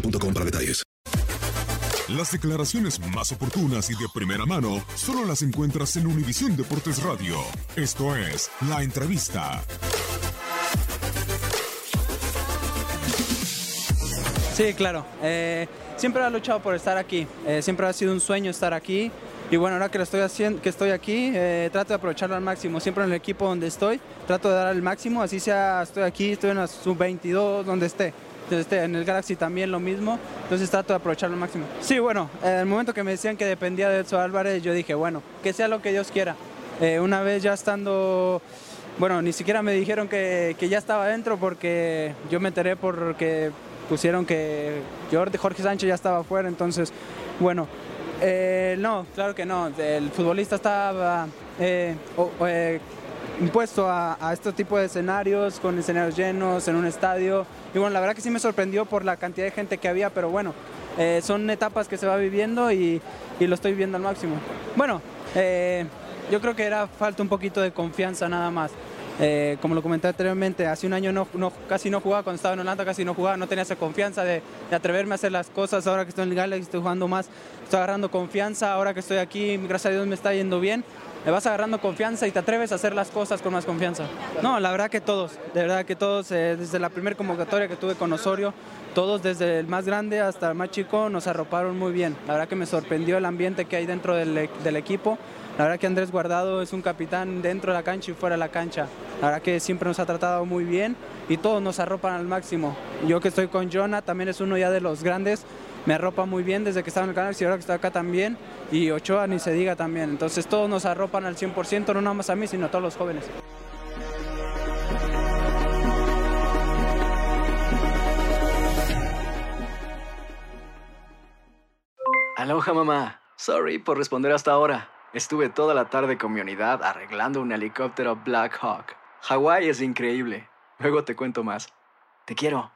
boostmobile.com para detalles. Las declaraciones más oportunas y de primera mano solo las encuentras en Univisión Deportes Radio. Esto es La Entrevista. Sí, claro. Eh, siempre he luchado por estar aquí. Eh, siempre ha sido un sueño estar aquí. Y bueno, ahora que lo estoy haciendo, que estoy aquí, eh, trato de aprovecharlo al máximo. Siempre en el equipo donde estoy, trato de dar el máximo. Así sea, estoy aquí, estoy en la sub-22, donde esté. Este, en el Galaxy también lo mismo. Entonces trato de aprovecharlo al máximo. Sí, bueno, en el momento que me decían que dependía de Edson Álvarez, yo dije, bueno, que sea lo que Dios quiera. Eh, una vez ya estando bueno, ni siquiera me dijeron que, que ya estaba dentro porque yo me enteré porque pusieron que Jorge, Jorge Sánchez ya estaba fuera, entonces, bueno, eh, no, claro que no, el futbolista estaba eh, eh, impuesto a, a este tipo de escenarios, con escenarios llenos, en un estadio, y bueno, la verdad que sí me sorprendió por la cantidad de gente que había, pero bueno, eh, son etapas que se va viviendo y, y lo estoy viendo al máximo. Bueno, eh, yo creo que era falta un poquito de confianza nada más. Eh, como lo comenté anteriormente, hace un año no, no- casi no jugaba, cuando estaba en Holanda casi no jugaba, no tenía esa confianza de, de atreverme a hacer las cosas. Ahora que estoy en el Galaxy estoy jugando más, estoy agarrando confianza. Ahora que estoy aquí, gracias a Dios me está yendo bien. Le vas agarrando confianza y te atreves a hacer las cosas con más confianza. No, la verdad que todos, de verdad que todos, eh, desde la primera convocatoria que tuve con Osorio, todos desde el más grande hasta el más chico nos arroparon muy bien. La verdad que me sorprendió el ambiente que hay dentro del, del equipo. La verdad que Andrés Guardado es un capitán dentro de la cancha y fuera de la cancha. La verdad que siempre nos ha tratado muy bien y todos nos arropan al máximo. Yo que estoy con Jonah, también es uno ya de los grandes, me arropa muy bien desde que estaba en el canal y ahora que estoy acá también. Y Ochoa ni se diga también. Entonces todos nos arropan al 100%, no nada más a mí, sino a todos los jóvenes. Aloha mamá. Sorry por responder hasta ahora. Estuve toda la tarde con mi unidad arreglando un helicóptero Black Hawk. Hawái es increíble. Luego te cuento más. Te quiero.